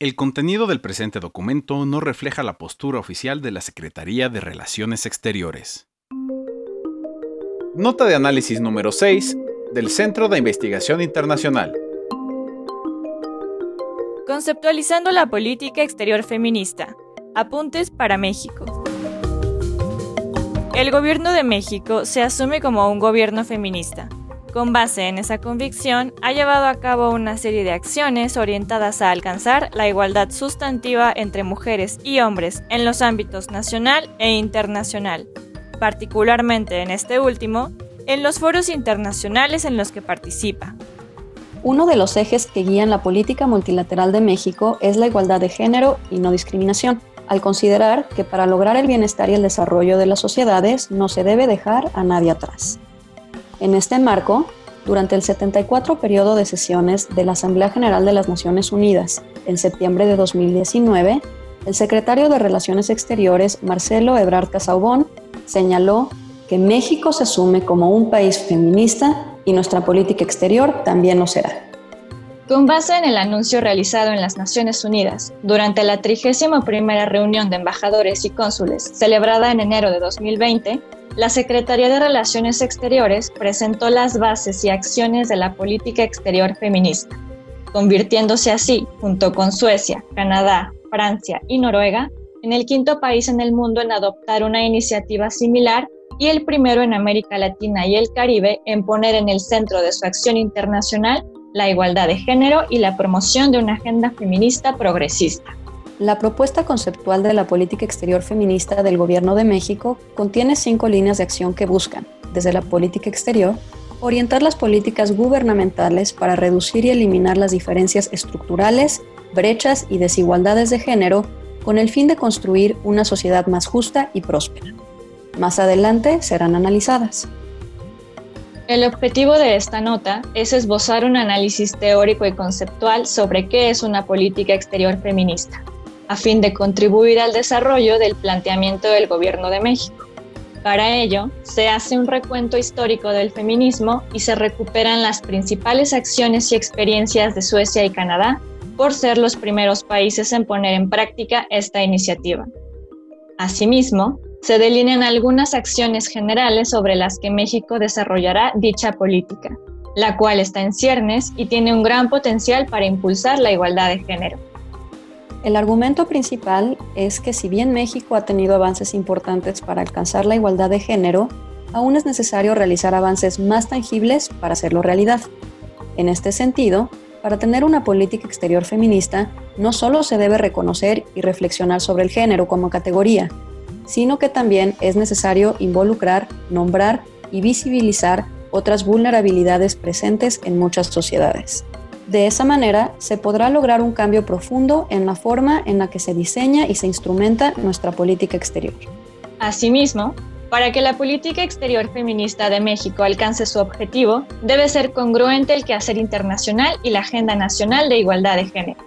El contenido del presente documento no refleja la postura oficial de la Secretaría de Relaciones Exteriores. Nota de análisis número 6 del Centro de Investigación Internacional. Conceptualizando la política exterior feminista. Apuntes para México. El gobierno de México se asume como un gobierno feminista. Con base en esa convicción, ha llevado a cabo una serie de acciones orientadas a alcanzar la igualdad sustantiva entre mujeres y hombres en los ámbitos nacional e internacional, particularmente en este último, en los foros internacionales en los que participa. Uno de los ejes que guían la política multilateral de México es la igualdad de género y no discriminación, al considerar que para lograr el bienestar y el desarrollo de las sociedades no se debe dejar a nadie atrás. En este marco, durante el 74 periodo de sesiones de la Asamblea General de las Naciones Unidas en septiembre de 2019, el secretario de Relaciones Exteriores, Marcelo Ebrard Casaubon, señaló que México se asume como un país feminista y nuestra política exterior también lo será. Con base en el anuncio realizado en las Naciones Unidas durante la 31 reunión de embajadores y cónsules celebrada en enero de 2020, la Secretaría de Relaciones Exteriores presentó las bases y acciones de la política exterior feminista, convirtiéndose así, junto con Suecia, Canadá, Francia y Noruega, en el quinto país en el mundo en adoptar una iniciativa similar y el primero en América Latina y el Caribe en poner en el centro de su acción internacional la igualdad de género y la promoción de una agenda feminista progresista. La propuesta conceptual de la política exterior feminista del Gobierno de México contiene cinco líneas de acción que buscan, desde la política exterior, orientar las políticas gubernamentales para reducir y eliminar las diferencias estructurales, brechas y desigualdades de género con el fin de construir una sociedad más justa y próspera. Más adelante serán analizadas. El objetivo de esta nota es esbozar un análisis teórico y conceptual sobre qué es una política exterior feminista a fin de contribuir al desarrollo del planteamiento del Gobierno de México. Para ello, se hace un recuento histórico del feminismo y se recuperan las principales acciones y experiencias de Suecia y Canadá por ser los primeros países en poner en práctica esta iniciativa. Asimismo, se delinean algunas acciones generales sobre las que México desarrollará dicha política, la cual está en ciernes y tiene un gran potencial para impulsar la igualdad de género. El argumento principal es que si bien México ha tenido avances importantes para alcanzar la igualdad de género, aún es necesario realizar avances más tangibles para hacerlo realidad. En este sentido, para tener una política exterior feminista, no solo se debe reconocer y reflexionar sobre el género como categoría, sino que también es necesario involucrar, nombrar y visibilizar otras vulnerabilidades presentes en muchas sociedades. De esa manera, se podrá lograr un cambio profundo en la forma en la que se diseña y se instrumenta nuestra política exterior. Asimismo, para que la política exterior feminista de México alcance su objetivo, debe ser congruente el quehacer internacional y la agenda nacional de igualdad de género.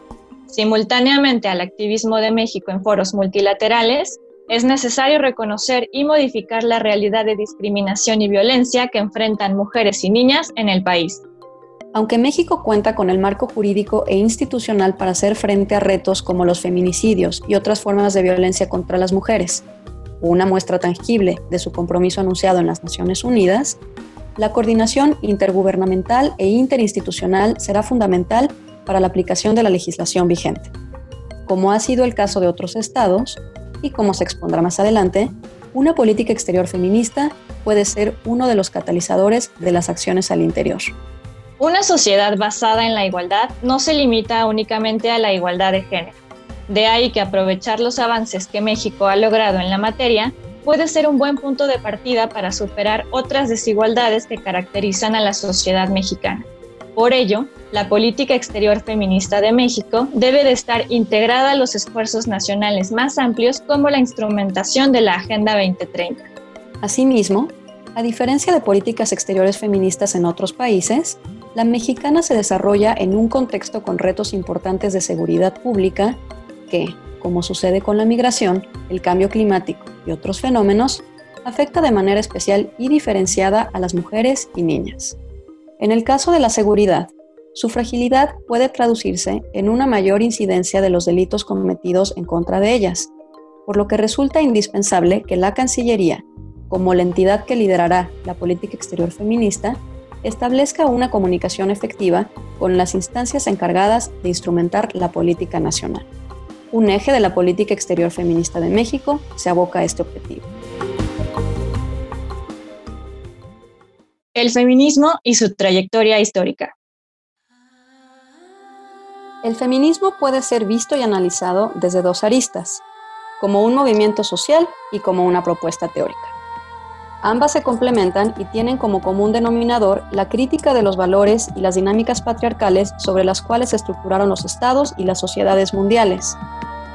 Simultáneamente al activismo de México en foros multilaterales, es necesario reconocer y modificar la realidad de discriminación y violencia que enfrentan mujeres y niñas en el país. Aunque México cuenta con el marco jurídico e institucional para hacer frente a retos como los feminicidios y otras formas de violencia contra las mujeres, una muestra tangible de su compromiso anunciado en las Naciones Unidas, la coordinación intergubernamental e interinstitucional será fundamental para la aplicación de la legislación vigente. Como ha sido el caso de otros estados, y como se expondrá más adelante, una política exterior feminista puede ser uno de los catalizadores de las acciones al interior. Una sociedad basada en la igualdad no se limita únicamente a la igualdad de género. De ahí que aprovechar los avances que México ha logrado en la materia puede ser un buen punto de partida para superar otras desigualdades que caracterizan a la sociedad mexicana. Por ello, la política exterior feminista de México debe de estar integrada a los esfuerzos nacionales más amplios como la instrumentación de la Agenda 2030. Asimismo, a diferencia de políticas exteriores feministas en otros países, la mexicana se desarrolla en un contexto con retos importantes de seguridad pública que, como sucede con la migración, el cambio climático y otros fenómenos, afecta de manera especial y diferenciada a las mujeres y niñas. En el caso de la seguridad, su fragilidad puede traducirse en una mayor incidencia de los delitos cometidos en contra de ellas, por lo que resulta indispensable que la Cancillería, como la entidad que liderará la política exterior feminista, establezca una comunicación efectiva con las instancias encargadas de instrumentar la política nacional. Un eje de la política exterior feminista de México se aboca a este objetivo. El feminismo y su trayectoria histórica. El feminismo puede ser visto y analizado desde dos aristas, como un movimiento social y como una propuesta teórica. Ambas se complementan y tienen como común denominador la crítica de los valores y las dinámicas patriarcales sobre las cuales se estructuraron los estados y las sociedades mundiales,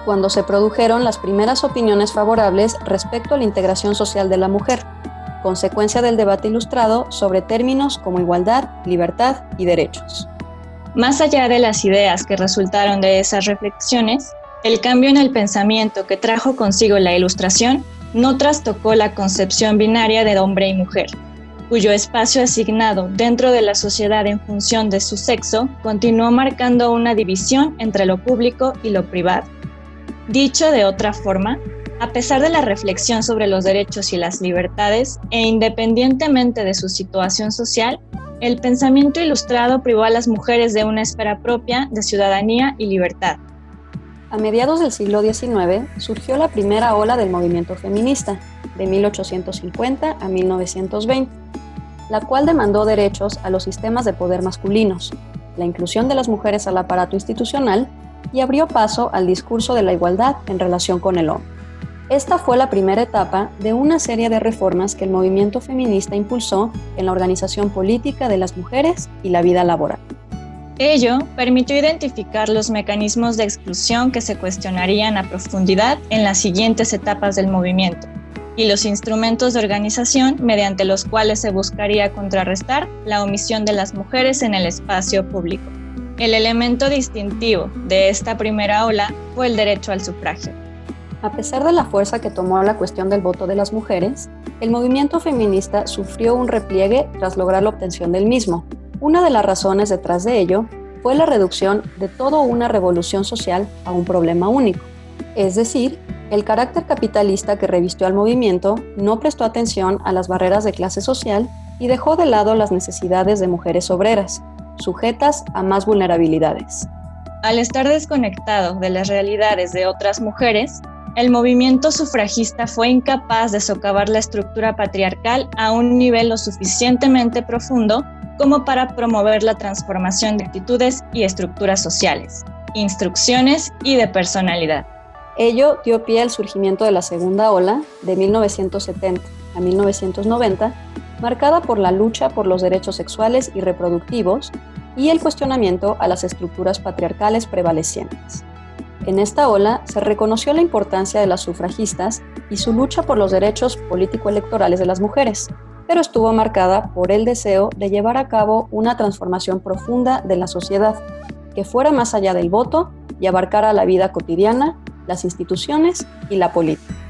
cuando se produjeron las primeras opiniones favorables respecto a la integración social de la mujer, consecuencia del debate ilustrado sobre términos como igualdad, libertad y derechos. Más allá de las ideas que resultaron de esas reflexiones, el cambio en el pensamiento que trajo consigo la ilustración no trastocó la concepción binaria de hombre y mujer, cuyo espacio asignado dentro de la sociedad en función de su sexo continuó marcando una división entre lo público y lo privado. Dicho de otra forma, a pesar de la reflexión sobre los derechos y las libertades, e independientemente de su situación social, el pensamiento ilustrado privó a las mujeres de una esfera propia de ciudadanía y libertad. A mediados del siglo XIX surgió la primera ola del movimiento feminista, de 1850 a 1920, la cual demandó derechos a los sistemas de poder masculinos, la inclusión de las mujeres al aparato institucional y abrió paso al discurso de la igualdad en relación con el hombre. Esta fue la primera etapa de una serie de reformas que el movimiento feminista impulsó en la organización política de las mujeres y la vida laboral. Ello permitió identificar los mecanismos de exclusión que se cuestionarían a profundidad en las siguientes etapas del movimiento y los instrumentos de organización mediante los cuales se buscaría contrarrestar la omisión de las mujeres en el espacio público. El elemento distintivo de esta primera ola fue el derecho al sufragio a pesar de la fuerza que tomó la cuestión del voto de las mujeres, el movimiento feminista sufrió un repliegue tras lograr la obtención del mismo. Una de las razones detrás de ello fue la reducción de toda una revolución social a un problema único. Es decir, el carácter capitalista que revistió al movimiento no prestó atención a las barreras de clase social y dejó de lado las necesidades de mujeres obreras, sujetas a más vulnerabilidades. Al estar desconectado de las realidades de otras mujeres, el movimiento sufragista fue incapaz de socavar la estructura patriarcal a un nivel lo suficientemente profundo como para promover la transformación de actitudes y estructuras sociales, instrucciones y de personalidad. Ello dio pie al surgimiento de la segunda ola de 1970 a 1990, marcada por la lucha por los derechos sexuales y reproductivos y el cuestionamiento a las estructuras patriarcales prevalecientes. En esta ola se reconoció la importancia de las sufragistas y su lucha por los derechos político-electorales de las mujeres, pero estuvo marcada por el deseo de llevar a cabo una transformación profunda de la sociedad, que fuera más allá del voto y abarcara la vida cotidiana, las instituciones y la política.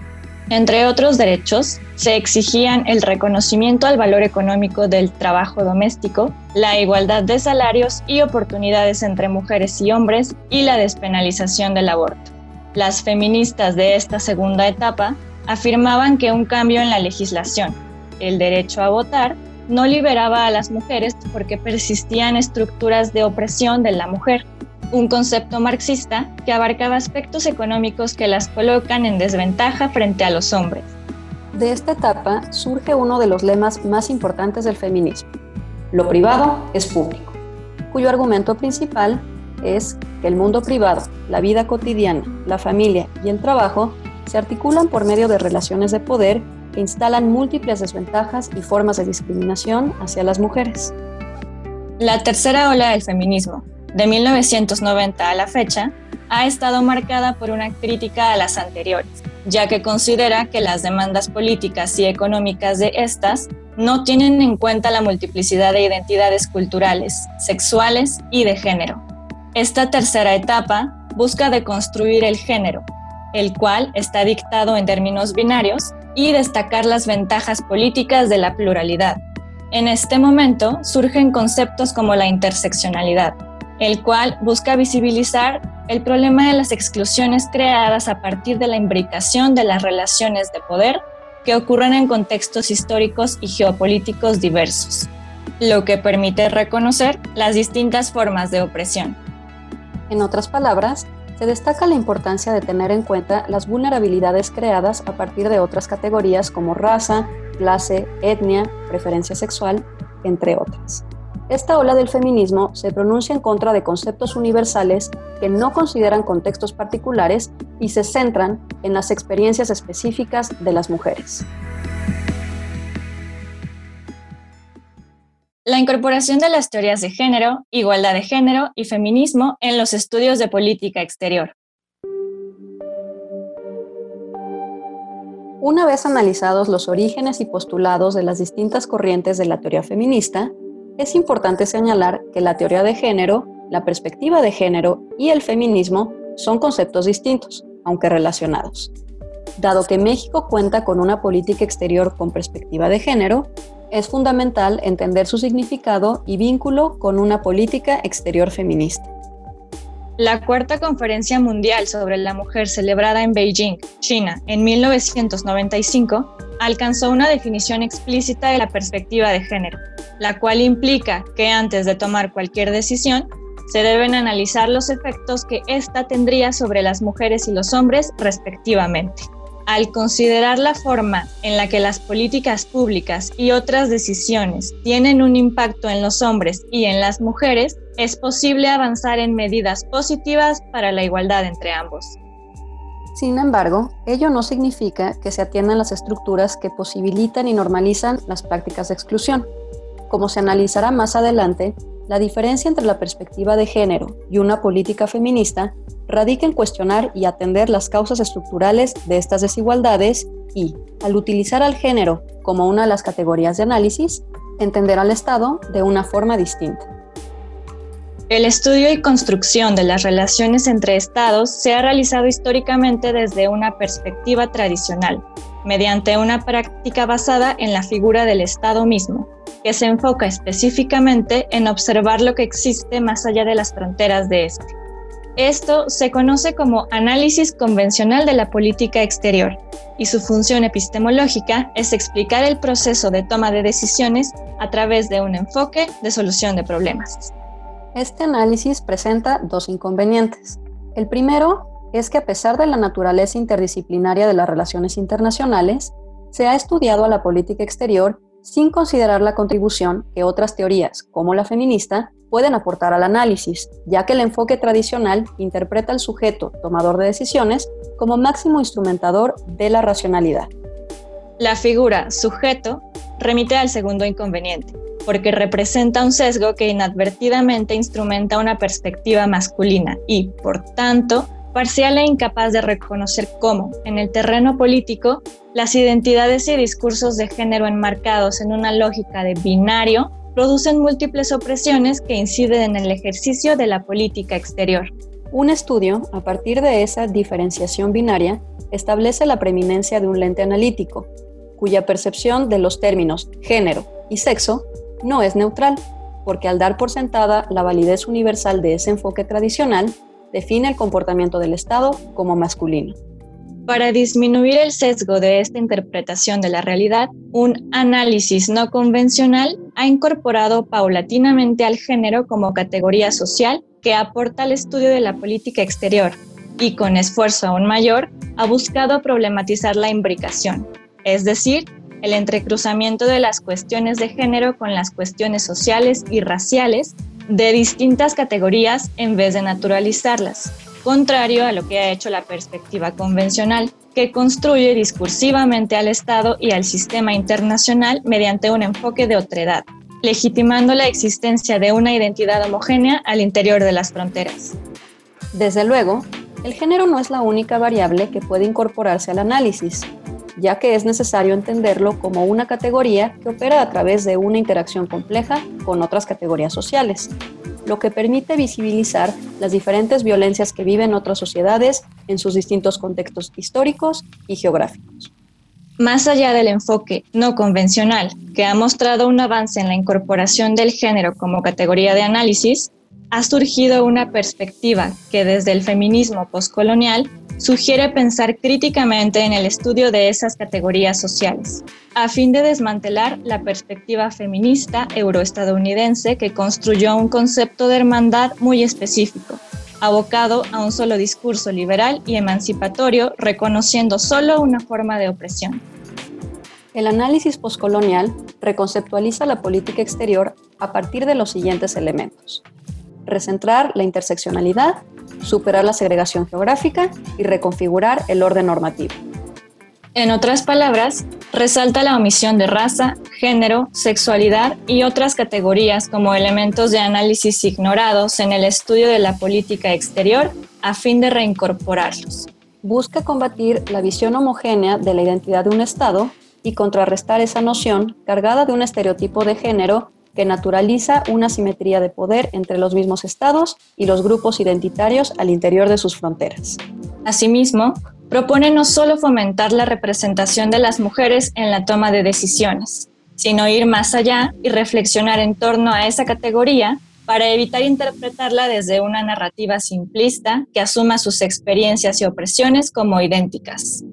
Entre otros derechos, se exigían el reconocimiento al valor económico del trabajo doméstico, la igualdad de salarios y oportunidades entre mujeres y hombres y la despenalización del aborto. Las feministas de esta segunda etapa afirmaban que un cambio en la legislación, el derecho a votar, no liberaba a las mujeres porque persistían estructuras de opresión de la mujer un concepto marxista que abarcaba aspectos económicos que las colocan en desventaja frente a los hombres. De esta etapa surge uno de los lemas más importantes del feminismo. Lo privado es público, cuyo argumento principal es que el mundo privado, la vida cotidiana, la familia y el trabajo se articulan por medio de relaciones de poder que instalan múltiples desventajas y formas de discriminación hacia las mujeres. La tercera ola del feminismo, de 1990 a la fecha, ha estado marcada por una crítica a las anteriores, ya que considera que las demandas políticas y económicas de estas no tienen en cuenta la multiplicidad de identidades culturales, sexuales y de género. Esta tercera etapa busca deconstruir el género, el cual está dictado en términos binarios, y destacar las ventajas políticas de la pluralidad, En este momento surgen conceptos como la interseccionalidad, el cual busca visibilizar el problema de las exclusiones creadas a partir de la imbricación de las relaciones de poder que ocurren en contextos históricos y geopolíticos diversos, lo que permite reconocer las distintas formas de opresión. En otras palabras, se destaca la importancia de tener en cuenta las vulnerabilidades creadas a partir de otras categorías como raza, clase, etnia, preferencia sexual, entre otras. Esta ola del feminismo se pronuncia en contra de conceptos universales que no consideran contextos particulares y se centran en las experiencias específicas de las mujeres. La incorporación de las teorías de género, igualdad de género y feminismo en los estudios de política exterior. Una vez analizados los orígenes y postulados de las distintas corrientes de la teoría feminista, es importante señalar que la teoría de género, la perspectiva de género y el feminismo son conceptos distintos, aunque relacionados. Dado que México cuenta con una política exterior con perspectiva de género, es fundamental entender su significado y vínculo con una política exterior feminista. La cuarta conferencia mundial sobre la mujer celebrada en Beijing, China, en 1995, alcanzó una definición explícita de la perspectiva de género, la cual implica que antes de tomar cualquier decisión, se deben analizar los efectos que ésta tendría sobre las mujeres y los hombres respectivamente. Al considerar la forma en la que las políticas públicas y otras decisiones tienen un impacto en los hombres y en las mujeres, es posible avanzar en medidas positivas para la igualdad entre ambos. Sin embargo, ello no significa que se atiendan las estructuras que posibilitan y normalizan las prácticas de exclusión. Como se analizará más adelante, la diferencia entre la perspectiva de género y una política feminista radica en cuestionar y atender las causas estructurales de estas desigualdades y, al utilizar al género como una de las categorías de análisis, entender al Estado de una forma distinta. El estudio y construcción de las relaciones entre estados se ha realizado históricamente desde una perspectiva tradicional, mediante una práctica basada en la figura del Estado mismo, que se enfoca específicamente en observar lo que existe más allá de las fronteras de este. Esto se conoce como análisis convencional de la política exterior y su función epistemológica es explicar el proceso de toma de decisiones a través de un enfoque de solución de problemas. Este análisis presenta dos inconvenientes. El primero es que a pesar de la naturaleza interdisciplinaria de las relaciones internacionales, se ha estudiado a la política exterior sin considerar la contribución que otras teorías, como la feminista, pueden aportar al análisis, ya que el enfoque tradicional interpreta al sujeto tomador de decisiones como máximo instrumentador de la racionalidad. La figura sujeto remite al segundo inconveniente, porque representa un sesgo que inadvertidamente instrumenta una perspectiva masculina y, por tanto, parcial e incapaz de reconocer cómo, en el terreno político, las identidades y discursos de género enmarcados en una lógica de binario producen múltiples opresiones que inciden en el ejercicio de la política exterior. Un estudio, a partir de esa diferenciación binaria, establece la preeminencia de un lente analítico, cuya percepción de los términos género y sexo no es neutral, porque al dar por sentada la validez universal de ese enfoque tradicional, define el comportamiento del Estado como masculino. Para disminuir el sesgo de esta interpretación de la realidad, un análisis no convencional ha incorporado paulatinamente al género como categoría social que aporta al estudio de la política exterior y con esfuerzo aún mayor ha buscado problematizar la imbricación, es decir, el entrecruzamiento de las cuestiones de género con las cuestiones sociales y raciales de distintas categorías en vez de naturalizarlas, contrario a lo que ha hecho la perspectiva convencional, que construye discursivamente al Estado y al sistema internacional mediante un enfoque de otredad, legitimando la existencia de una identidad homogénea al interior de las fronteras. Desde luego, el género no es la única variable que puede incorporarse al análisis, ya que es necesario entenderlo como una categoría que opera a través de una interacción compleja con otras categorías sociales, lo que permite visibilizar las diferentes violencias que viven otras sociedades en sus distintos contextos históricos y geográficos. Más allá del enfoque no convencional, que ha mostrado un avance en la incorporación del género como categoría de análisis, ha surgido una perspectiva que desde el feminismo postcolonial sugiere pensar críticamente en el estudio de esas categorías sociales, a fin de desmantelar la perspectiva feminista euroestadounidense que construyó un concepto de hermandad muy específico, abocado a un solo discurso liberal y emancipatorio, reconociendo solo una forma de opresión. El análisis postcolonial reconceptualiza la política exterior a partir de los siguientes elementos recentrar la interseccionalidad, superar la segregación geográfica y reconfigurar el orden normativo. En otras palabras, resalta la omisión de raza, género, sexualidad y otras categorías como elementos de análisis ignorados en el estudio de la política exterior a fin de reincorporarlos. Busca combatir la visión homogénea de la identidad de un Estado y contrarrestar esa noción cargada de un estereotipo de género que naturaliza una simetría de poder entre los mismos estados y los grupos identitarios al interior de sus fronteras. Asimismo, propone no solo fomentar la representación de las mujeres en la toma de decisiones, sino ir más allá y reflexionar en torno a esa categoría para evitar interpretarla desde una narrativa simplista que asuma sus experiencias y opresiones como idénticas.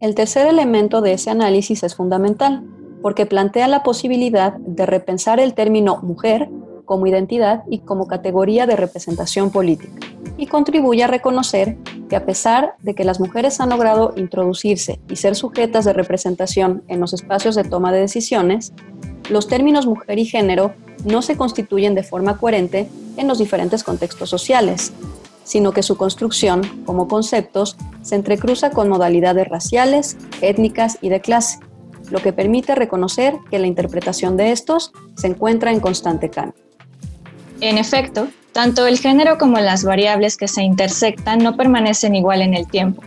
El tercer elemento de ese análisis es fundamental, porque plantea la posibilidad de repensar el término mujer como identidad y como categoría de representación política, y contribuye a reconocer que a pesar de que las mujeres han logrado introducirse y ser sujetas de representación en los espacios de toma de decisiones, los términos mujer y género no se constituyen de forma coherente en los diferentes contextos sociales, sino que su construcción, como conceptos, se entrecruza con modalidades raciales, étnicas y de clase, lo que permite reconocer que la interpretación de estos se encuentra en constante cambio. En efecto, tanto el género como las variables que se intersectan no permanecen igual en el tiempo.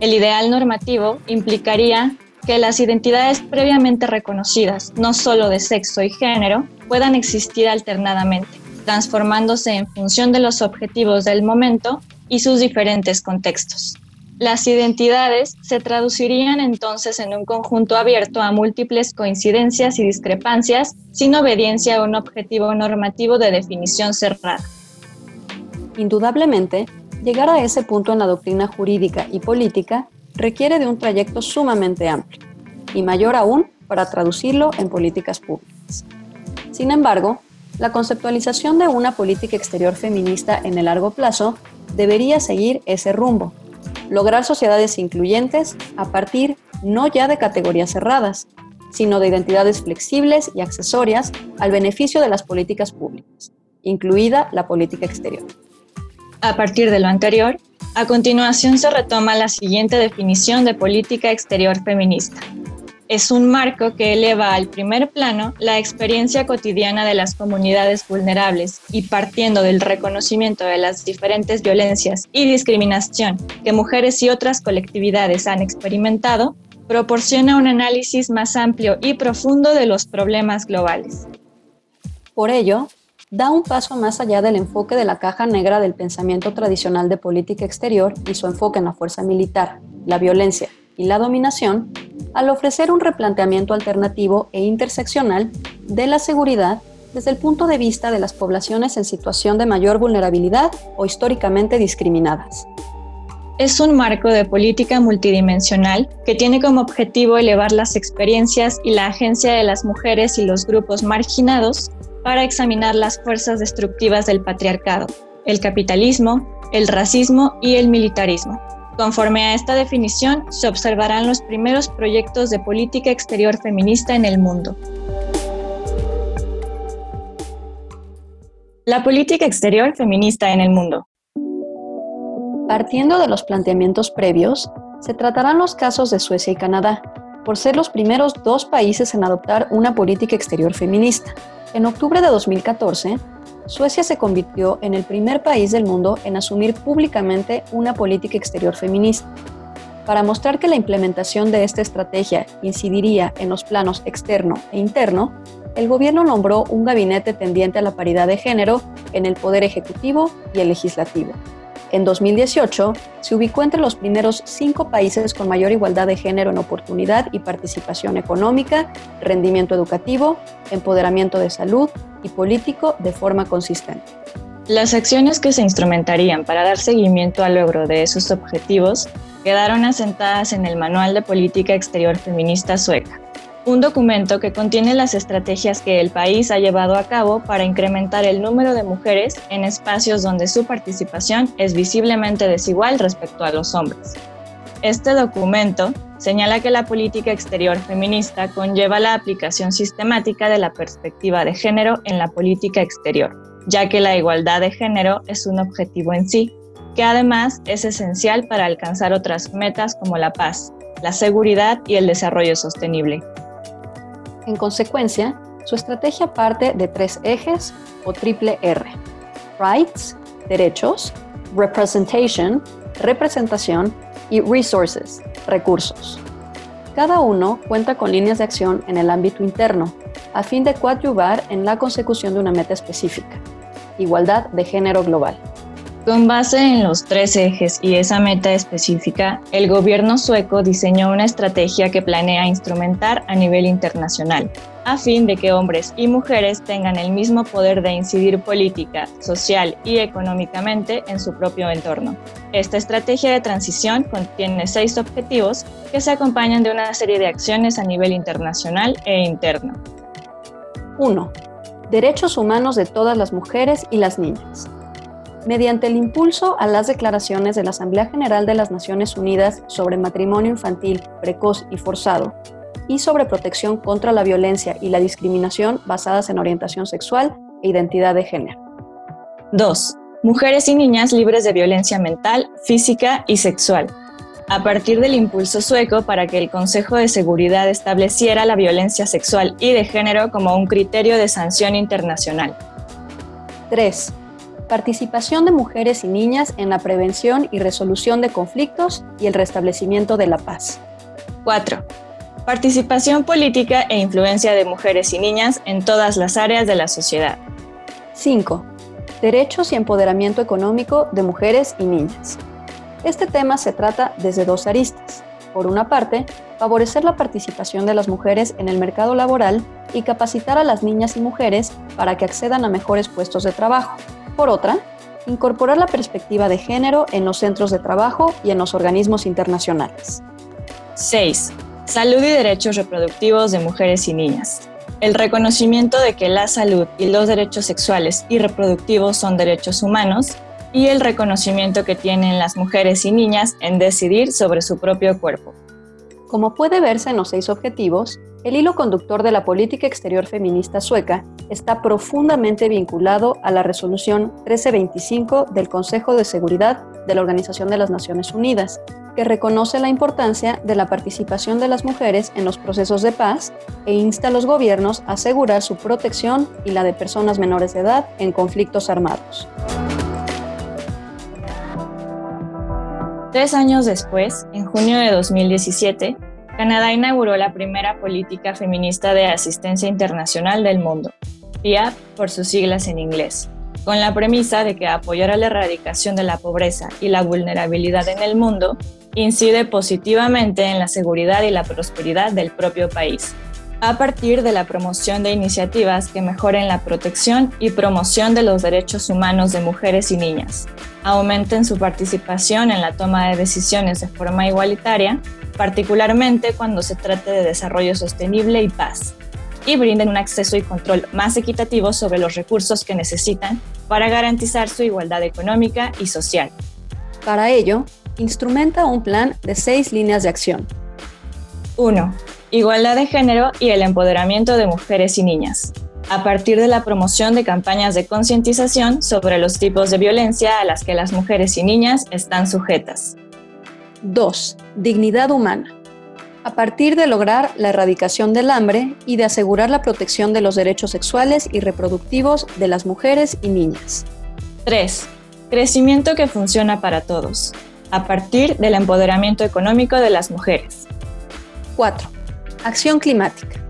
El ideal normativo implicaría que las identidades previamente reconocidas, no solo de sexo y género, puedan existir alternadamente, transformándose en función de los objetivos del momento y sus diferentes contextos. Las identidades se traducirían entonces en un conjunto abierto a múltiples coincidencias y discrepancias sin obediencia a un objetivo normativo de definición cerrada. Indudablemente, llegar a ese punto en la doctrina jurídica y política requiere de un trayecto sumamente amplio y mayor aún para traducirlo en políticas públicas. Sin embargo, la conceptualización de una política exterior feminista en el largo plazo debería seguir ese rumbo lograr sociedades incluyentes a partir no ya de categorías cerradas, sino de identidades flexibles y accesorias al beneficio de las políticas públicas, incluida la política exterior. A partir de lo anterior, a continuación se retoma la siguiente definición de política exterior feminista, es un marco que eleva al primer plano la experiencia cotidiana de las comunidades vulnerables y partiendo del reconocimiento de las diferentes violencias y discriminación que mujeres y otras colectividades han experimentado, proporciona un análisis más amplio y profundo de los problemas globales. Por ello, da un paso más allá del enfoque de la caja negra del pensamiento tradicional de política exterior y su enfoque en la fuerza militar, la violencia y la dominación, al ofrecer un replanteamiento alternativo e interseccional de la seguridad desde el punto de vista de las poblaciones en situación de mayor vulnerabilidad o históricamente discriminadas. Es un marco de política multidimensional que tiene como objetivo elevar las experiencias y la agencia de las mujeres y los grupos marginados para examinar las fuerzas destructivas del patriarcado, el capitalismo, el racismo y el militarismo. Conforme a esta definición, se observarán los primeros proyectos de política exterior feminista en el mundo. La política exterior feminista en el mundo. Partiendo de los planteamientos previos, se tratarán los casos de Suecia y Canadá, por ser los primeros dos países en adoptar una política exterior feminista. En octubre de 2014, Suecia se convirtió en el primer país del mundo en asumir públicamente una política exterior feminista. Para mostrar que la implementación de esta estrategia incidiría en los planos externo e interno, el gobierno nombró un gabinete tendiente a la paridad de género en el poder ejecutivo y el legislativo, En 2018, se ubicó entre los primeros cinco países con mayor igualdad de género en oportunidad y participación económica, rendimiento educativo, empoderamiento de salud y político de forma consistente. Las acciones que se instrumentarían para dar seguimiento al logro de esos objetivos quedaron asentadas en el Manual de Política Exterior Feminista Sueca, un documento que contiene las estrategias que el país ha llevado a cabo para incrementar el número de mujeres en espacios donde su participación es visiblemente desigual respecto a los hombres. Este documento señala que la política exterior feminista conlleva la aplicación sistemática de la perspectiva de género en la política exterior, ya que la igualdad de género es un objetivo en sí, que además es esencial para alcanzar otras metas como la paz, la seguridad y el desarrollo sostenible. En consecuencia, su estrategia parte de tres ejes o triple R. Rights, derechos, representation, representación y resources, recursos. Cada uno cuenta con líneas de acción en el ámbito interno, a fin de coadyuvar en la consecución de una meta específica, igualdad de género global. Con base en los tres ejes y esa meta específica, el gobierno sueco diseñó una estrategia que planea instrumentar a nivel internacional, a fin de que hombres y mujeres tengan el mismo poder de incidir política, social y económicamente en su propio entorno. Esta estrategia de transición contiene seis objetivos que se acompañan de una serie de acciones a nivel internacional e interno. 1. Derechos humanos de todas las mujeres y las niñas mediante el impulso a las declaraciones de la Asamblea General de las Naciones Unidas sobre matrimonio infantil precoz y forzado y sobre protección contra la violencia y la discriminación basadas en orientación sexual e identidad de género. 2. Mujeres y niñas libres de violencia mental, física y sexual. A partir del impulso sueco para que el Consejo de Seguridad estableciera la violencia sexual y de género como un criterio de sanción internacional. 3 participación de mujeres y niñas en la prevención y resolución de conflictos y el restablecimiento de la paz. 4. Participación política e influencia de mujeres y niñas en todas las áreas de la sociedad. 5. Derechos y empoderamiento económico de mujeres y niñas. Este tema se trata desde dos aristas. Por una parte, favorecer la participación de las mujeres en el mercado laboral y capacitar a las niñas y mujeres para que accedan a mejores puestos de trabajo. Por otra, incorporar la perspectiva de género en los centros de trabajo y en los organismos internacionales. 6. Salud y derechos reproductivos de mujeres y niñas. El reconocimiento de que la salud y los derechos sexuales y reproductivos son derechos humanos y el reconocimiento que tienen las mujeres y niñas en decidir sobre su propio cuerpo. Como puede verse en los seis objetivos, el hilo conductor de la política exterior feminista sueca está profundamente vinculado a la resolución 1325 del Consejo de Seguridad de la Organización de las Naciones Unidas, que reconoce la importancia de la participación de las mujeres en los procesos de paz e insta a los gobiernos a asegurar su protección y la de personas menores de edad en conflictos armados. Tres años después, en junio de 2017, Canadá inauguró la primera política feminista de asistencia internacional del mundo, PIA por sus siglas en inglés, con la premisa de que apoyar a la erradicación de la pobreza y la vulnerabilidad en el mundo incide positivamente en la seguridad y la prosperidad del propio país, a partir de la promoción de iniciativas que mejoren la protección y promoción de los derechos humanos de mujeres y niñas, aumenten su participación en la toma de decisiones de forma igualitaria, particularmente cuando se trate de desarrollo sostenible y paz, y brinden un acceso y control más equitativo sobre los recursos que necesitan para garantizar su igualdad económica y social. Para ello, instrumenta un plan de seis líneas de acción. 1 igualdad de género y el empoderamiento de mujeres y niñas, a partir de la promoción de campañas de concientización sobre los tipos de violencia a las que las mujeres y niñas están sujetas. 2. Dignidad humana. A partir de lograr la erradicación del hambre y de asegurar la protección de los derechos sexuales y reproductivos de las mujeres y niñas. 3. Crecimiento que funciona para todos, a partir del empoderamiento económico de las mujeres. 4 Acción climática,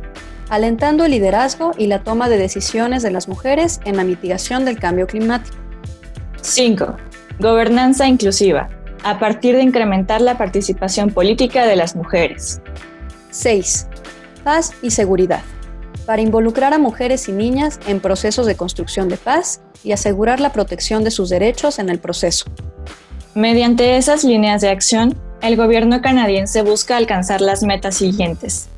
alentando el liderazgo y la toma de decisiones de las mujeres en la mitigación del cambio climático. 5. Gobernanza inclusiva, a partir de incrementar la participación política de las mujeres. 6. Paz y seguridad, para involucrar a mujeres y niñas en procesos de construcción de paz y asegurar la protección de sus derechos en el proceso. Mediante esas líneas de acción, el gobierno canadiense busca alcanzar las metas siguientes.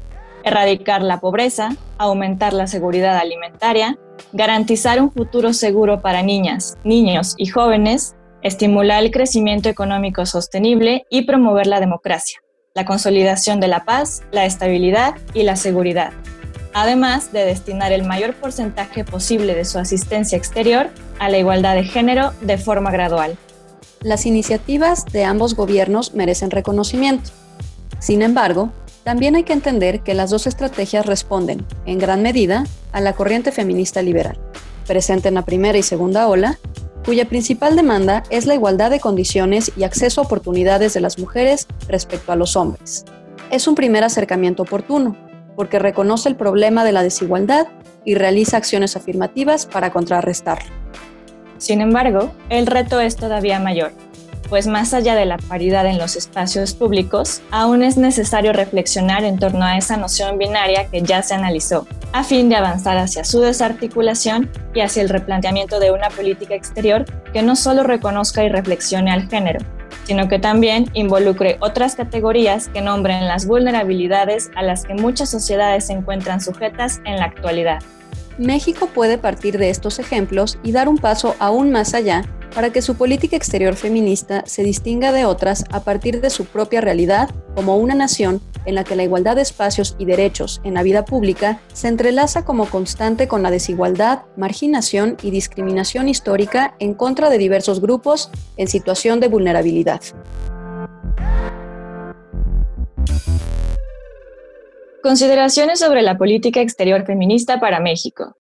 Erradicar la pobreza, aumentar la seguridad alimentaria, garantizar un futuro seguro para niñas, niños y jóvenes, estimular el crecimiento económico sostenible y promover la democracia, la consolidación de la paz, la estabilidad y la seguridad, además de destinar el mayor porcentaje posible de su asistencia exterior a la igualdad de género de forma gradual. Las iniciativas de ambos gobiernos merecen reconocimiento. Sin embargo, también hay que entender que las dos estrategias responden, en gran medida, a la corriente feminista liberal, presente en la primera y segunda ola, cuya principal demanda es la igualdad de condiciones y acceso a oportunidades de las mujeres respecto a los hombres. Es un primer acercamiento oportuno, porque reconoce el problema de la desigualdad y realiza acciones afirmativas para contrarrestarlo. Sin embargo, el reto es todavía mayor, pues más allá de la paridad en los espacios públicos, aún es necesario reflexionar en torno a esa noción binaria que ya se analizó, a fin de avanzar hacia su desarticulación y hacia el replanteamiento de una política exterior que no solo reconozca y reflexione al género, sino que también involucre otras categorías que nombren las vulnerabilidades a las que muchas sociedades se encuentran sujetas en la actualidad. México puede partir de estos ejemplos y dar un paso aún más allá para que su política exterior feminista se distinga de otras a partir de su propia realidad como una nación en la que la igualdad de espacios y derechos en la vida pública se entrelaza como constante con la desigualdad, marginación y discriminación histórica en contra de diversos grupos en situación de vulnerabilidad. Consideraciones sobre la política exterior feminista para México.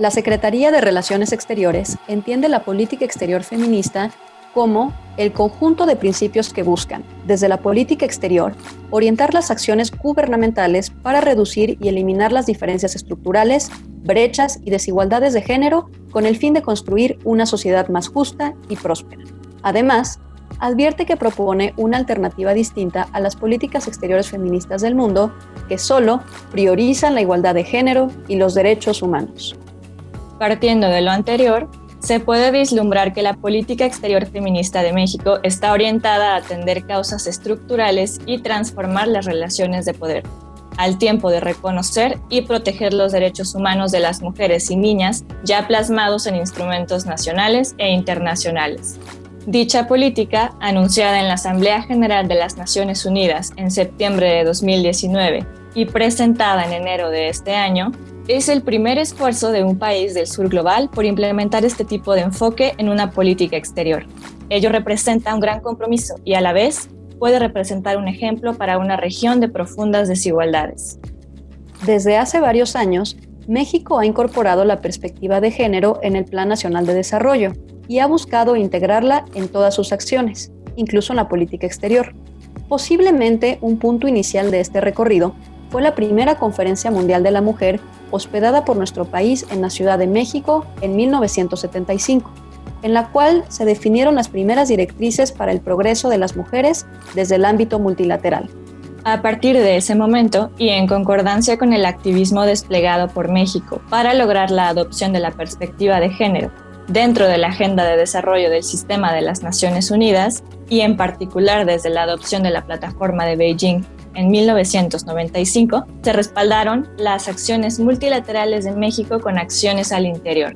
La Secretaría de Relaciones Exteriores entiende la política exterior feminista como el conjunto de principios que buscan, desde la política exterior, orientar las acciones gubernamentales para reducir y eliminar las diferencias estructurales, brechas y desigualdades de género con el fin de construir una sociedad más justa y próspera. Además, advierte que propone una alternativa distinta a las políticas exteriores feministas del mundo que solo priorizan la igualdad de género y los derechos humanos. Partiendo de lo anterior, se puede vislumbrar que la política exterior feminista de México está orientada a atender causas estructurales y transformar las relaciones de poder, al tiempo de reconocer y proteger los derechos humanos de las mujeres y niñas ya plasmados en instrumentos nacionales e internacionales. Dicha política, anunciada en la Asamblea General de las Naciones Unidas en septiembre de 2019 y presentada en enero de este año, es el primer esfuerzo de un país del sur global por implementar este tipo de enfoque en una política exterior. Ello representa un gran compromiso y a la vez puede representar un ejemplo para una región de profundas desigualdades. Desde hace varios años, México ha incorporado la perspectiva de género en el Plan Nacional de Desarrollo y ha buscado integrarla en todas sus acciones, incluso en la política exterior. Posiblemente un punto inicial de este recorrido fue la primera Conferencia Mundial de la Mujer hospedada por nuestro país en la Ciudad de México en 1975, en la cual se definieron las primeras directrices para el progreso de las mujeres desde el ámbito multilateral. A partir de ese momento, y en concordancia con el activismo desplegado por México para lograr la adopción de la perspectiva de género dentro de la Agenda de Desarrollo del Sistema de las Naciones Unidas, y en particular desde la adopción de la Plataforma de Beijing en 1995, se respaldaron las acciones multilaterales de México con acciones al interior.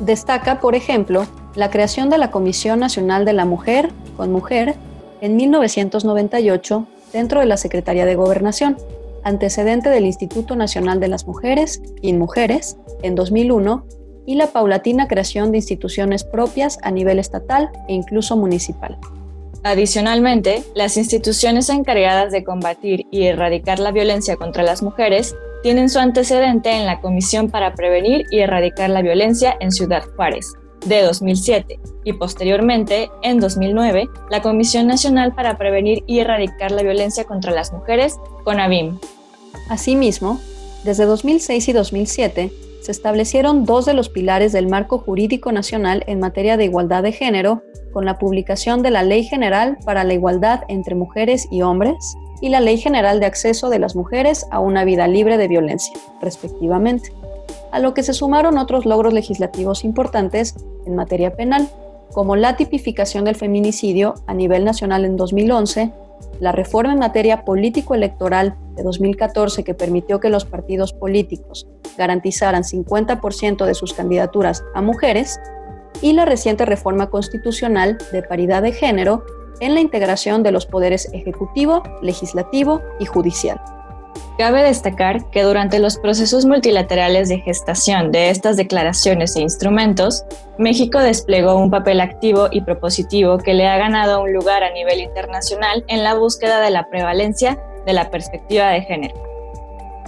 Destaca, por ejemplo, la creación de la Comisión Nacional de la Mujer con Mujer en 1998 dentro de la Secretaría de Gobernación, antecedente del Instituto Nacional de las Mujeres, INMujeres, en 2001, y la paulatina creación de instituciones propias a nivel estatal e incluso municipal. Adicionalmente, las instituciones encargadas de combatir y erradicar la violencia contra las mujeres tienen su antecedente en la Comisión para Prevenir y Erradicar la Violencia en Ciudad Juárez, de 2007 y posteriormente, en 2009, la Comisión Nacional para Prevenir y Erradicar la Violencia contra las Mujeres, CONAVIM. Asimismo, desde 2006 y 2007, se establecieron dos de los pilares del marco jurídico nacional en materia de igualdad de género con la publicación de la Ley General para la Igualdad entre Mujeres y Hombres y la Ley General de Acceso de las Mujeres a una Vida Libre de Violencia, respectivamente, a lo que se sumaron otros logros legislativos importantes en materia penal, como la tipificación del feminicidio a nivel nacional en 2011, la reforma en materia político-electoral de 2014 que permitió que los partidos políticos garantizaran 50% de sus candidaturas a mujeres, y la reciente reforma constitucional de paridad de género en la integración de los poderes ejecutivo, legislativo y judicial. Cabe destacar que durante los procesos multilaterales de gestación de estas declaraciones e instrumentos, México desplegó un papel activo y propositivo que le ha ganado un lugar a nivel internacional en la búsqueda de la prevalencia de la perspectiva de género.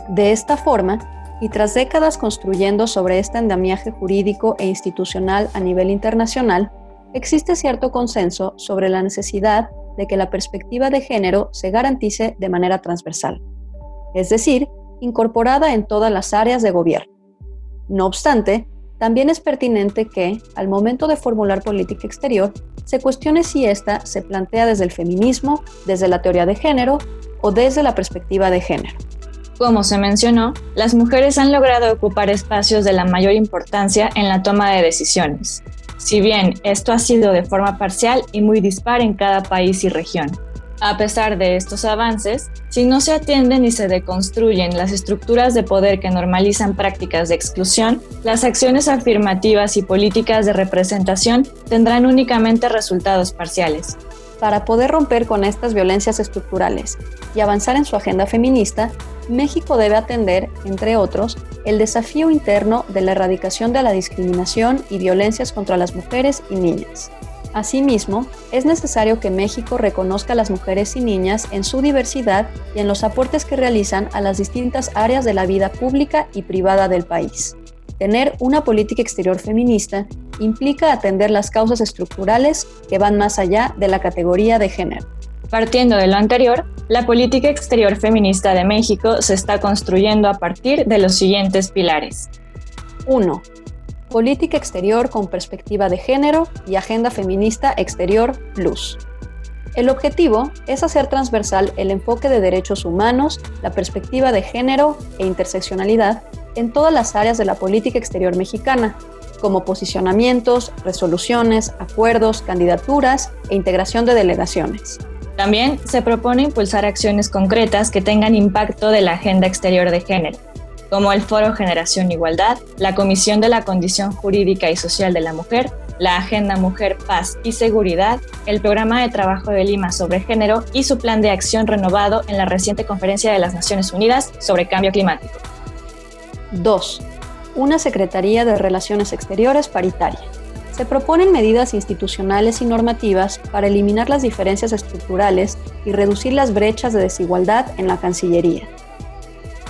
De esta forma, y tras décadas construyendo sobre este andamiaje jurídico e institucional a nivel internacional, existe cierto consenso sobre la necesidad de que la perspectiva de género se garantice de manera transversal es decir, incorporada en todas las áreas de gobierno. No obstante, también es pertinente que, al momento de formular política exterior, se cuestione si ésta se plantea desde el feminismo, desde la teoría de género o desde la perspectiva de género. Como se mencionó, las mujeres han logrado ocupar espacios de la mayor importancia en la toma de decisiones, si bien esto ha sido de forma parcial y muy dispar en cada país y región. A pesar de estos avances, si no se atienden y se deconstruyen las estructuras de poder que normalizan prácticas de exclusión, las acciones afirmativas y políticas de representación tendrán únicamente resultados parciales. Para poder romper con estas violencias estructurales y avanzar en su agenda feminista, México debe atender, entre otros, el desafío interno de la erradicación de la discriminación y violencias contra las mujeres y niñas Asimismo, es necesario que México reconozca a las mujeres y niñas en su diversidad y en los aportes que realizan a las distintas áreas de la vida pública y privada del país. Tener una política exterior feminista implica atender las causas estructurales que van más allá de la categoría de género. Partiendo de lo anterior, la política exterior feminista de México se está construyendo a partir de los siguientes pilares. 1 Política Exterior con Perspectiva de Género y Agenda Feminista Exterior Plus. El objetivo es hacer transversal el enfoque de derechos humanos, la perspectiva de género e interseccionalidad en todas las áreas de la política exterior mexicana, como posicionamientos, resoluciones, acuerdos, candidaturas e integración de delegaciones. También se propone impulsar acciones concretas que tengan impacto de la agenda exterior de género, como el Foro Generación Igualdad, la Comisión de la Condición Jurídica y Social de la Mujer, la Agenda Mujer, Paz y Seguridad, el Programa de Trabajo de Lima sobre Género y su plan de acción renovado en la reciente Conferencia de las Naciones Unidas sobre Cambio Climático. 2. Una Secretaría de Relaciones Exteriores paritaria. Se proponen medidas institucionales y normativas para eliminar las diferencias estructurales y reducir las brechas de desigualdad en la Cancillería.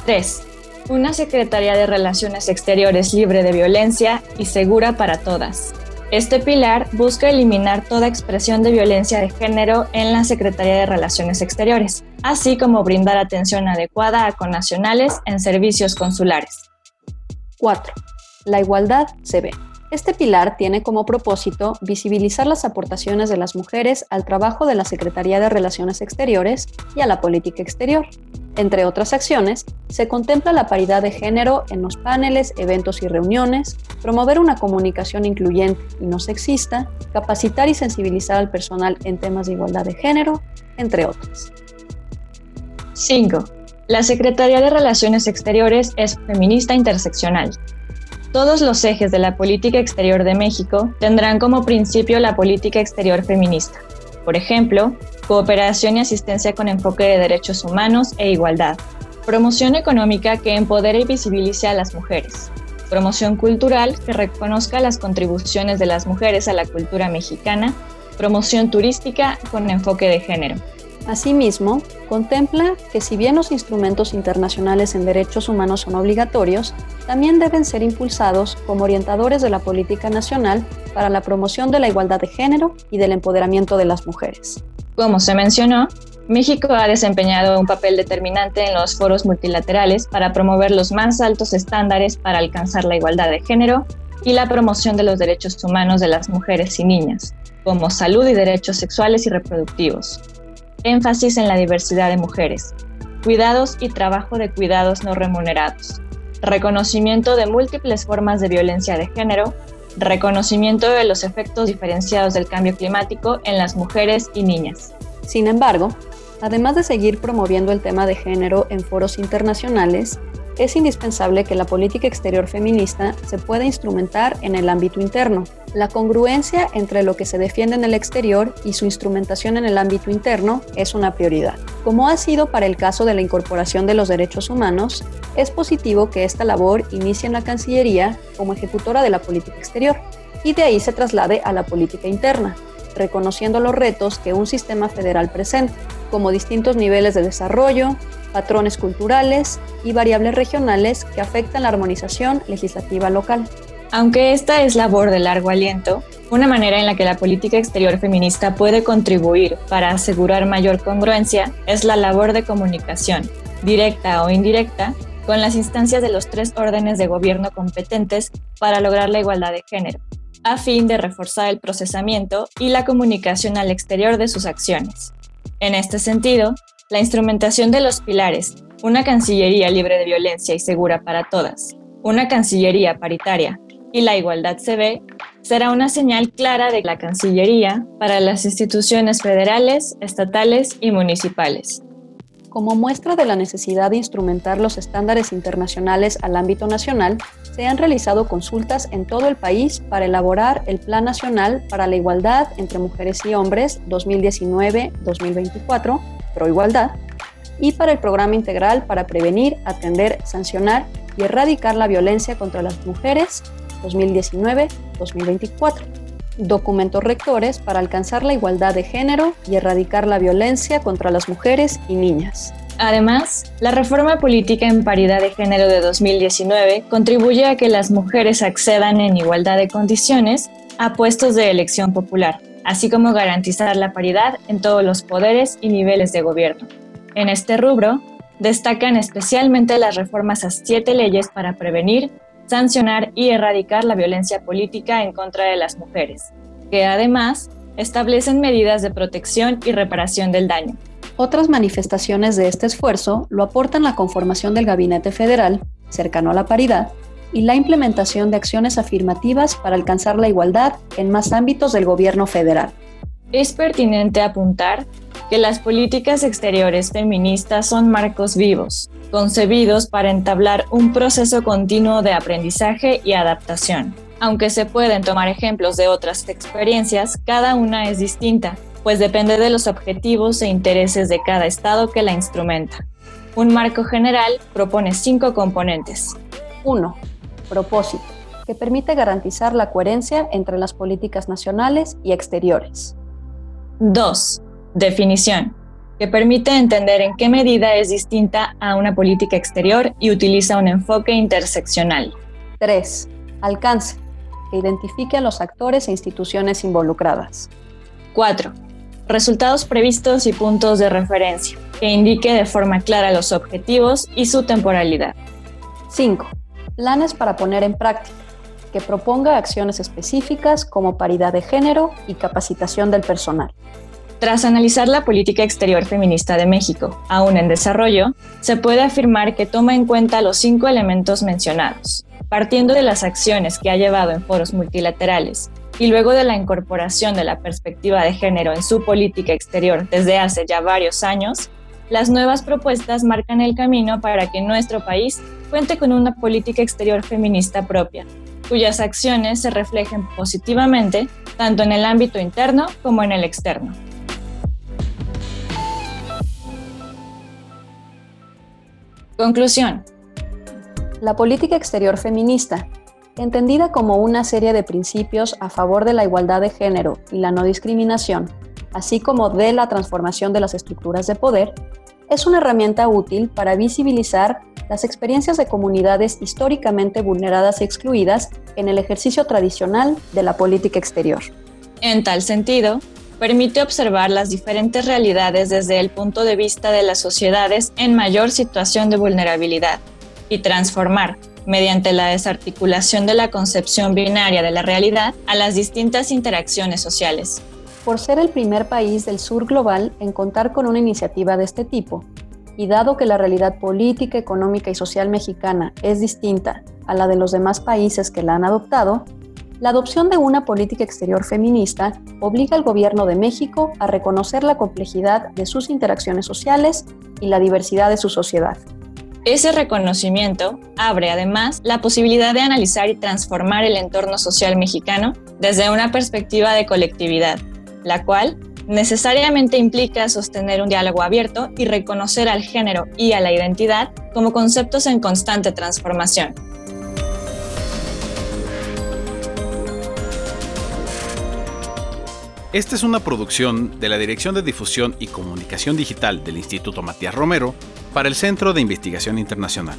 3 una Secretaría de Relaciones Exteriores libre de violencia y segura para todas. Este pilar busca eliminar toda expresión de violencia de género en la Secretaría de Relaciones Exteriores, así como brindar atención adecuada a connacionales en servicios consulares. 4. La igualdad se ve. Este pilar tiene como propósito visibilizar las aportaciones de las mujeres al trabajo de la Secretaría de Relaciones Exteriores y a la política exterior. Entre otras acciones, se contempla la paridad de género en los paneles, eventos y reuniones, promover una comunicación incluyente y no sexista, capacitar y sensibilizar al personal en temas de igualdad de género, entre otras. 5. La Secretaría de Relaciones Exteriores es feminista interseccional, todos los ejes de la política exterior de México tendrán como principio la política exterior feminista. Por ejemplo, cooperación y asistencia con enfoque de derechos humanos e igualdad. Promoción económica que empodere y visibilice a las mujeres. Promoción cultural que reconozca las contribuciones de las mujeres a la cultura mexicana. Promoción turística con enfoque de género. Asimismo, contempla que si bien los instrumentos internacionales en derechos humanos son obligatorios, también deben ser impulsados como orientadores de la política nacional para la promoción de la igualdad de género y del empoderamiento de las mujeres. Como se mencionó, México ha desempeñado un papel determinante en los foros multilaterales para promover los más altos estándares para alcanzar la igualdad de género y la promoción de los derechos humanos de las mujeres y niñas, como salud y derechos sexuales y reproductivos. Énfasis en la diversidad de mujeres, cuidados y trabajo de cuidados no remunerados, reconocimiento de múltiples formas de violencia de género, reconocimiento de los efectos diferenciados del cambio climático en las mujeres y niñas. Sin embargo, Además de seguir promoviendo el tema de género en foros internacionales, es indispensable que la política exterior feminista se pueda instrumentar en el ámbito interno. La congruencia entre lo que se defiende en el exterior y su instrumentación en el ámbito interno es una prioridad. Como ha sido para el caso de la incorporación de los derechos humanos, es positivo que esta labor inicie en la Cancillería como ejecutora de la política exterior y de ahí se traslade a la política interna, reconociendo los retos que un sistema federal presenta como distintos niveles de desarrollo, patrones culturales y variables regionales que afectan la armonización legislativa local. Aunque esta es labor de largo aliento, una manera en la que la política exterior feminista puede contribuir para asegurar mayor congruencia es la labor de comunicación, directa o indirecta, con las instancias de los tres órdenes de gobierno competentes para lograr la igualdad de género, a fin de reforzar el procesamiento y la comunicación al exterior de sus acciones. En este sentido, la instrumentación de los pilares, una Cancillería libre de violencia y segura para todas, una Cancillería paritaria y la igualdad se ve, será una señal clara de la Cancillería para las instituciones federales, estatales y municipales. Como muestra de la necesidad de instrumentar los estándares internacionales al ámbito nacional, se han realizado consultas en todo el país para elaborar el Plan Nacional para la Igualdad entre Mujeres y Hombres 2019-2024, Pro Igualdad, y para el Programa Integral para Prevenir, Atender, Sancionar y Erradicar la Violencia contra las Mujeres 2019-2024 documentos rectores para alcanzar la igualdad de género y erradicar la violencia contra las mujeres y niñas. Además, la reforma política en paridad de género de 2019 contribuye a que las mujeres accedan en igualdad de condiciones a puestos de elección popular, así como garantizar la paridad en todos los poderes y niveles de gobierno. En este rubro, destacan especialmente las reformas a siete leyes para prevenir, sancionar y erradicar la violencia política en contra de las mujeres, que además establecen medidas de protección y reparación del daño. Otras manifestaciones de este esfuerzo lo aportan la conformación del Gabinete Federal, cercano a la paridad, y la implementación de acciones afirmativas para alcanzar la igualdad en más ámbitos del gobierno federal. Es pertinente apuntar que las políticas exteriores feministas son marcos vivos, concebidos para entablar un proceso continuo de aprendizaje y adaptación. Aunque se pueden tomar ejemplos de otras experiencias, cada una es distinta, pues depende de los objetivos e intereses de cada Estado que la instrumenta. Un marco general propone cinco componentes. 1. Propósito, que permite garantizar la coherencia entre las políticas nacionales y exteriores. 2. Definición, que permite entender en qué medida es distinta a una política exterior y utiliza un enfoque interseccional. 3. Alcance, que identifique a los actores e instituciones involucradas. 4. Resultados previstos y puntos de referencia, que indique de forma clara los objetivos y su temporalidad. 5. Planes para poner en práctica, que proponga acciones específicas como paridad de género y capacitación del personal. Tras analizar la política exterior feminista de México, aún en desarrollo, se puede afirmar que toma en cuenta los cinco elementos mencionados, partiendo de las acciones que ha llevado en foros multilaterales y luego de la incorporación de la perspectiva de género en su política exterior desde hace ya varios años, las nuevas propuestas marcan el camino para que nuestro país cuente con una política exterior feminista propia, cuyas acciones se reflejen positivamente tanto en el ámbito interno como en el externo. Conclusión. La política exterior feminista, entendida como una serie de principios a favor de la igualdad de género y la no discriminación, así como de la transformación de las estructuras de poder, es una herramienta útil para visibilizar las experiencias de comunidades históricamente vulneradas y excluidas en el ejercicio tradicional de la política exterior. En tal sentido, permite observar las diferentes realidades desde el punto de vista de las sociedades en mayor situación de vulnerabilidad y transformar, mediante la desarticulación de la concepción binaria de la realidad, a las distintas interacciones sociales. Por ser el primer país del sur global en contar con una iniciativa de este tipo, y dado que la realidad política, económica y social mexicana es distinta a la de los demás países que la han adoptado, la adopción de una política exterior feminista obliga al gobierno de México a reconocer la complejidad de sus interacciones sociales y la diversidad de su sociedad. Ese reconocimiento abre además la posibilidad de analizar y transformar el entorno social mexicano desde una perspectiva de colectividad, la cual necesariamente implica sostener un diálogo abierto y reconocer al género y a la identidad como conceptos en constante transformación. Esta es una producción de la Dirección de Difusión y Comunicación Digital del Instituto Matías Romero para el Centro de Investigación Internacional.